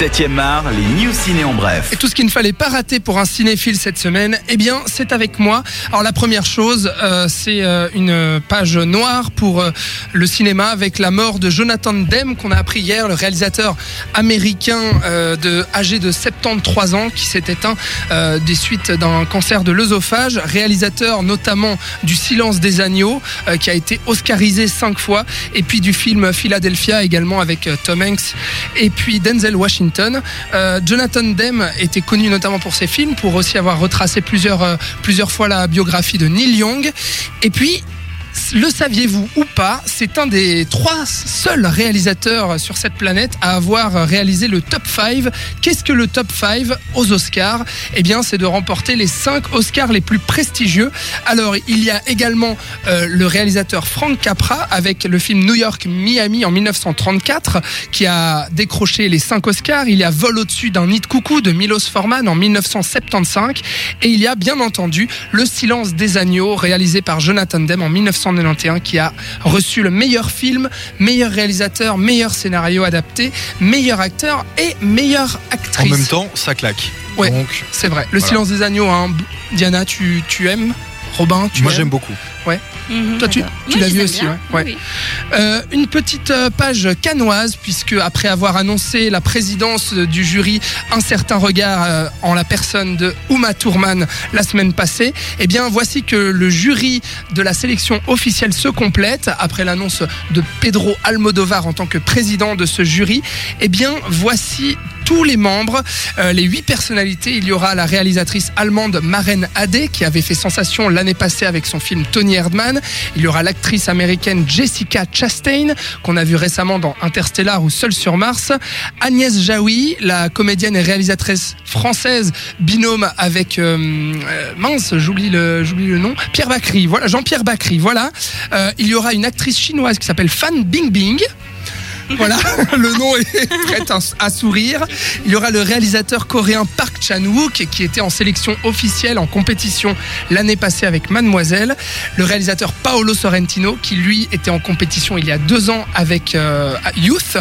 7e art, les news ciné en bref. Et tout ce qu'il ne fallait pas rater pour un cinéphile cette semaine, eh bien, c'est avec moi. Alors la première chose, euh, c'est euh, une page noire pour euh, le cinéma avec la mort de Jonathan Demme qu'on a appris hier, le réalisateur américain de âgé de 73 ans qui s'est éteint des suites d'un cancer de l'œsophage, réalisateur notamment du Silence des agneaux qui a été oscarisé cinq fois et puis du film Philadelphia également avec Tom Hanks et puis Denzel Washington. Euh, Jonathan Demme était connu notamment pour ses films, pour aussi avoir retracé plusieurs, euh, plusieurs fois la biographie de Neil Young. Et puis, le saviez-vous ou pas, c'est un des trois seuls réalisateurs sur cette planète à avoir réalisé le top 5. Qu'est-ce que le top 5 aux Oscars? Eh bien, c'est de remporter les 5 Oscars les plus prestigieux. Alors, il y a également euh, le réalisateur Frank Capra avec le film New York Miami en 1934 qui a décroché les 5 Oscars. Il y a Vol au-dessus d'un nid de coucou de Milos Forman en 1975 et il y a bien entendu Le silence des agneaux réalisé par Jonathan Demme en 1991 qui a reçu le meilleur film, meilleur réalisateur, meilleur scénario adapté, meilleur acteur et meilleure En actrice. même temps, ça claque. Ouais. C'est vrai. Le Voilà. silence des agneaux, hein. Diana, tu, tu aimes? Robin, tu moi j'aime beaucoup. Toi, tu, tu l'as vu aussi, ouais. ouais. Euh, une petite euh, page canoise, puisque après avoir annoncé la présidence du jury, un certain regard euh, en la personne de Uma Thurman la semaine passée, eh bien voici que le jury de la sélection officielle se complète après l'annonce de Pedro Almodovar en tant que président de ce jury. Eh bien voici tous les membres, euh, les huit personnalités. Il y aura la réalisatrice allemande Maren Ade qui avait fait sensation l'année passée avec son film Tony Il y aura l'actrice américaine Jessica Chastain qu'on a vu récemment dans Interstellar ou Seul sur Mars. Agnès Jaoui, la comédienne et réalisatrice française binôme avec euh, euh, mince, j'oublie le j'oublie le nom. Pierre Bacry. Voilà, Jean-Pierre Bacry. Voilà. Euh, il y aura une actrice chinoise qui s'appelle Fan Bingbing. Voilà, le nom est prêt à, sourire. Il y aura le réalisateur coréen Park Chan-wook qui était en sélection officielle en compétition l'année passée avec Mademoiselle. Le réalisateur Paolo Sorrentino qui lui était en compétition il y a deux ans avec euh, Youth.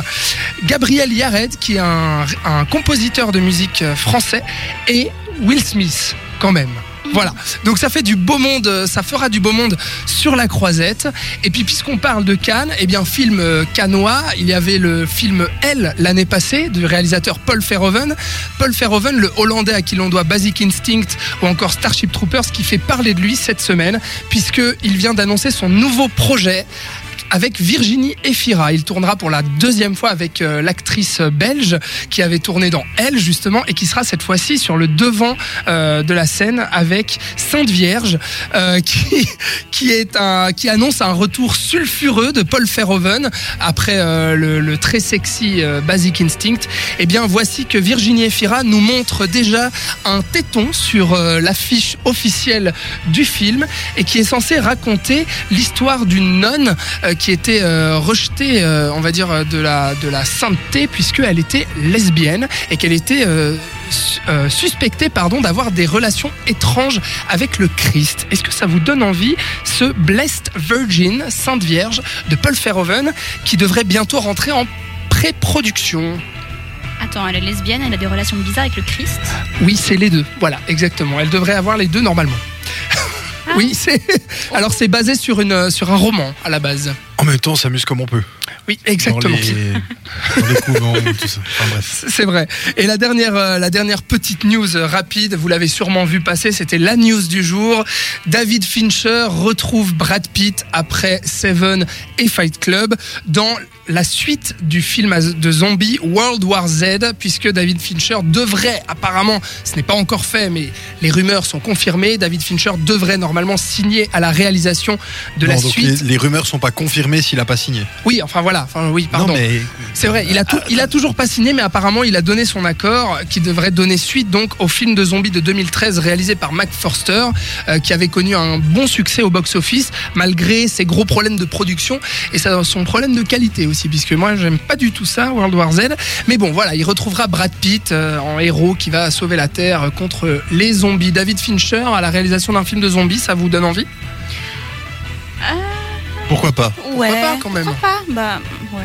Gabriel Yared qui est un, un compositeur de musique euh, français et Will Smith quand même. Voilà, donc ça fait du beau monde, euh, ça fera du beau monde sur la croisette. Et puis puisqu'on parle de Cannes, eh bien film euh, cannois, il y avait le film Elle l'année passée du réalisateur Paul Verhoeven. Paul Verhoeven, le Hollandais à qui l'on doit Basic Instinct ou encore Starship Troopers, qui fait parler de lui cette semaine puisque il vient d'annoncer son nouveau projet avec Virginie Efira. Il tournera pour la deuxième fois avec euh, l'actrice belge qui avait tourné dans Elle justement et qui sera cette fois-ci sur le devant euh, de la scène avec Sainte Vierge euh, qui qui est un qui annonce un retour sulfureux de Paul Verhoeven après le, le très sexy Basic Instinct. Eh bien voici que Virginie Efira nous montre déjà un téton sur l'affiche officielle du film et qui est censé raconter l'histoire d'une nonne qui était euh, rejetée, euh, on va dire, euh, de la, de la sainteté, puisqu'elle était lesbienne et qu'elle était su- suspectée pardon, d'avoir des relations étranges avec le Christ. Est-ce que ça vous donne envie, ce Blessed Virgin, Sainte Vierge, de Paul Verhoeven, qui devrait bientôt rentrer en pré-production? Attends, elle est lesbienne, elle a des relations bizarres avec le Christ? Oui, c'est les deux. Voilà, exactement. Elle devrait avoir les deux normalement. Oui, c'est. Alors c'est basé sur sur un roman à la base. En même temps, on s'amuse comme on peut. Oui, exactement. Dans les, dans les couvents, tout ça. Enfin bref. C'est vrai. Et la dernière, euh, la dernière petite news euh, rapide, vous l'avez sûrement vu passer, c'était la news du jour. David Fincher retrouve Brad Pitt après Seven et Fight Club dans la suite du film de zombies World War Z, puisque David Fincher devrait, apparemment, ce n'est pas encore fait, mais les rumeurs sont confirmées, David Fincher devrait normalement signer à la réalisation de la donc suite. les, les rumeurs sont pas confirmées s'il a pas signé. Oui, enfin voilà, enfin oui, pardon. Mais C'est vrai, il a, tout- il a toujours pas signé, mais apparemment il a donné son accord qui devrait donner suite donc au film de zombies de 2013 réalisé par Mac Forster, euh, qui avait connu un bon succès au box-office malgré ses gros problèmes de production et son problème de qualité aussi, puisque moi j'aime pas du tout ça, World War Z. Mais bon, voilà, il retrouvera Brad Pitt euh, en héros qui va sauver la Terre euh, contre les zombies. David Fincher à la réalisation d'un film de zombies, ça vous donne envie? Pourquoi pas Ouais. pas, quand même Pourquoi pas Bah, ouais.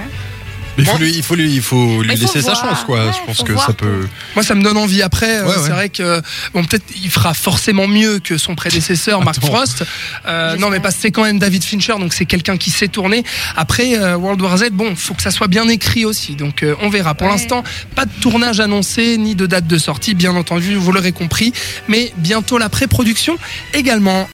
Mais il faut lui, il faut lui, il faut lui Mais faut laisser sa voir. chance, quoi. Ouais, je pense faut que voir ça peut. Moi, ça me donne envie. Après, euh, Ouais, ouais. c'est vrai que bon, peut-être il fera forcément mieux que son prédécesseur, Mark Attends. Frost. Euh, J'espère. non, mais parce que c'est quand même David Fincher, donc c'est quelqu'un qui sait tourner. Après, euh, World War Z, bon, faut que ça soit bien écrit aussi. Donc, euh, on verra. Pour Ouais. l'instant, pas de tournage annoncé ni de date de sortie, bien entendu, vous l'aurez compris. Mais bientôt la pré-production également.